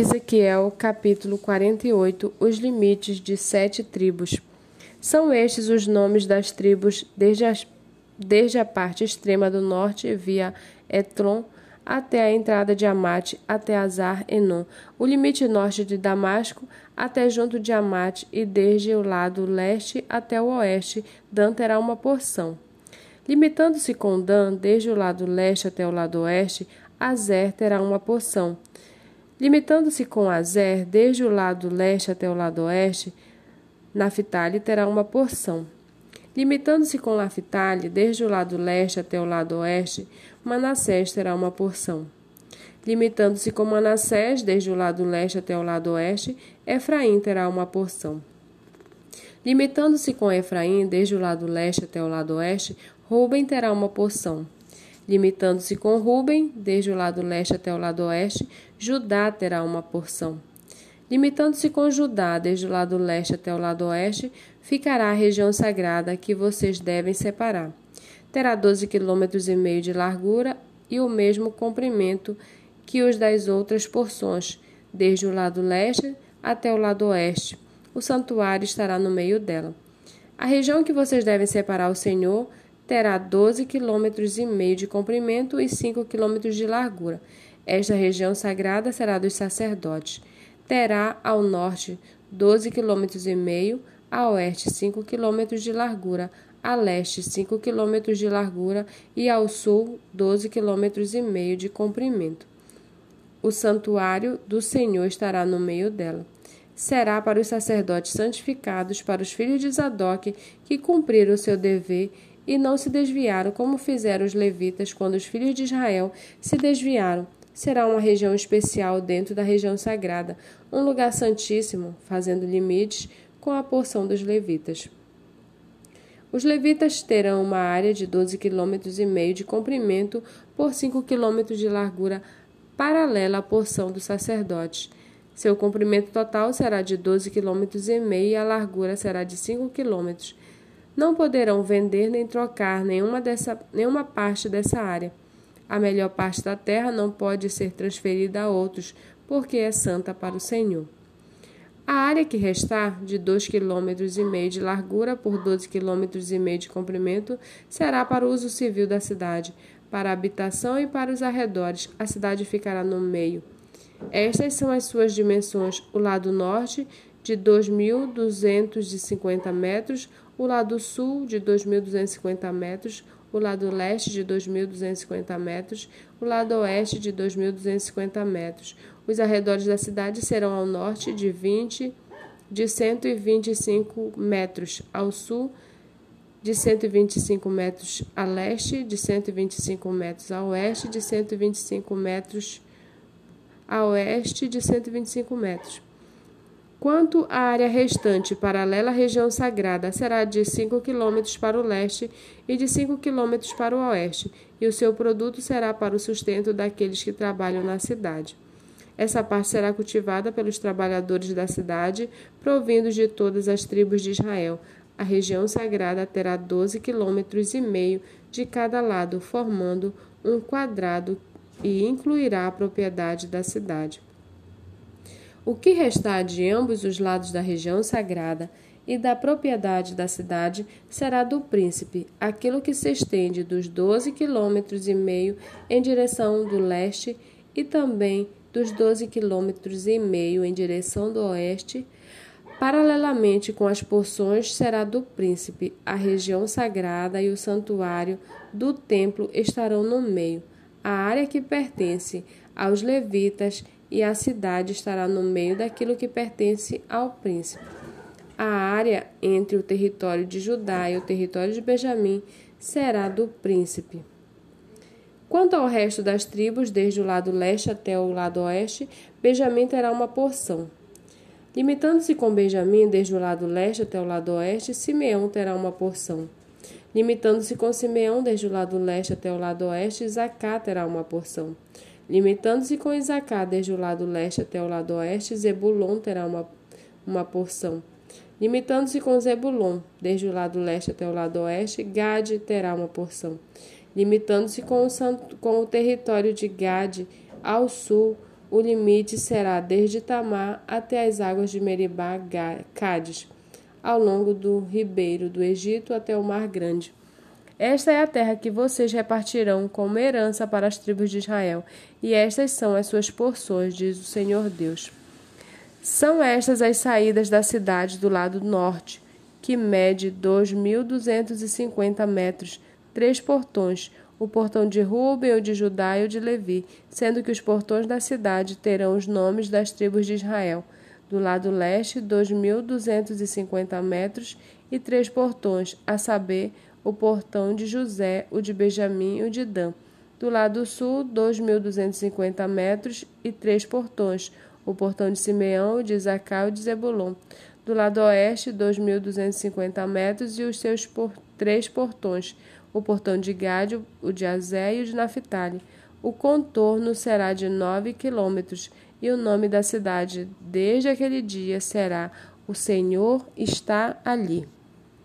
Ezequiel, capítulo 48 Os limites de sete tribos. São estes os nomes das tribos desde, as, desde a parte extrema do norte, via Etron, até a entrada de Amate, até Azar Enon, o limite norte de Damasco, até junto de Amate, e desde o lado leste até o oeste, Dan terá uma porção. Limitando-se com Dan, desde o lado leste até o lado oeste, Azer terá uma porção. Limitando-se com Azer, desde o lado leste até o lado oeste, Naphtali terá uma porção. Limitando-se com Naphtali, desde o lado leste até o lado oeste, Manassés terá uma porção. Limitando-se com Manassés, desde o lado leste até o lado oeste, Efraim terá uma porção. Limitando-se com Efraim, desde o lado leste até o lado oeste, Ruben terá uma porção. Limitando-se com Ruben, desde o lado leste até o lado oeste, Judá terá uma porção. Limitando-se com Judá, desde o lado leste até o lado oeste, ficará a região sagrada que vocês devem separar. Terá doze quilômetros e meio de largura e o mesmo comprimento que os das outras porções, desde o lado leste até o lado oeste. O santuário estará no meio dela. A região que vocês devem separar ao Senhor terá 12 quilômetros e meio de comprimento e 5 quilômetros de largura. Esta região sagrada será dos sacerdotes. Terá ao norte 12 quilômetros e meio, a oeste 5 quilômetros de largura, a leste 5 quilômetros de largura e ao sul 12 quilômetros e meio de comprimento. O santuário do Senhor estará no meio dela. Será para os sacerdotes santificados, para os filhos de Zadok, que cumpriram o seu dever e não se desviaram, como fizeram os levitas quando os filhos de Israel se desviaram. Será uma região especial dentro da região sagrada, um lugar santíssimo, fazendo limites com a porção dos levitas. Os levitas terão uma área de 12 km e meio de comprimento por 5 km de largura, paralela à porção dos sacerdotes. Seu comprimento total será de 12 km e meio e a largura será de 5 km não poderão vender nem trocar nenhuma, dessa, nenhuma parte dessa área. A melhor parte da terra não pode ser transferida a outros, porque é santa para o Senhor. A área que restar, de 2,5 km de largura por 12,5 km de comprimento, será para o uso civil da cidade, para a habitação e para os arredores. A cidade ficará no meio. Estas são as suas dimensões: o lado norte, de 2.250 metros, o lado sul de 2.250 metros, o lado leste de 2.250 metros, o lado oeste de 2.250 metros. Os arredores da cidade serão ao norte de 20 de 125 metros, ao sul de 125 metros a leste, de 125 metros a oeste, de 125 metros a oeste, de 125 metros. Quanto à área restante paralela à região sagrada, será de 5 km para o leste e de 5 km para o oeste, e o seu produto será para o sustento daqueles que trabalham na cidade. Essa parte será cultivada pelos trabalhadores da cidade, provindos de todas as tribos de Israel. A região sagrada terá 12 km e meio de cada lado, formando um quadrado e incluirá a propriedade da cidade. O que restar de ambos os lados da região sagrada e da propriedade da cidade será do príncipe, aquilo que se estende dos doze quilômetros e meio em direção do leste e também dos doze quilômetros e meio em direção do oeste. Paralelamente com as porções será do príncipe, a região sagrada e o santuário do templo estarão no meio. A área que pertence aos levitas e a cidade estará no meio daquilo que pertence ao príncipe. A área entre o território de Judá e o território de Benjamim será do príncipe. Quanto ao resto das tribos, desde o lado leste até o lado oeste, Benjamim terá uma porção. Limitando-se com Benjamim, desde o lado leste até o lado oeste, Simeão terá uma porção. Limitando-se com Simeão, desde o lado leste até o lado oeste, Zacá terá uma porção. Limitando-se com Isacar desde o lado leste até o lado oeste, Zebulon terá uma, uma porção. Limitando-se com Zebulon desde o lado leste até o lado oeste, Gade terá uma porção. Limitando-se com, com o território de Gade ao sul, O limite será desde Tamar até as águas de Meribá Cádiz, ao longo do ribeiro do Egito até o Mar Grande. Esta é a terra que vocês repartirão como herança para as tribos de Israel, e estas são as suas porções, diz o Senhor Deus. São estas as saídas da cidade do lado norte, que mede 2.250 metros, três portões, o portão de Ruben, o de Judá e o de Levi, sendo que os portões da cidade terão os nomes das tribos de Israel. Do lado leste, 2.250 metros e três portões, a saber, o portão de José, o de Benjamim e o de Dan. Do lado sul, 2.250 metros e três portões, o portão de Simeão, o de Isacar e o de Zebulon. Do lado oeste, 2.250 metros e os seus por... três portões, o portão de Gade, o de Azé e o de Naphtali. O contorno será de nove quilômetros, e o nome da cidade desde aquele dia será O Senhor está ali.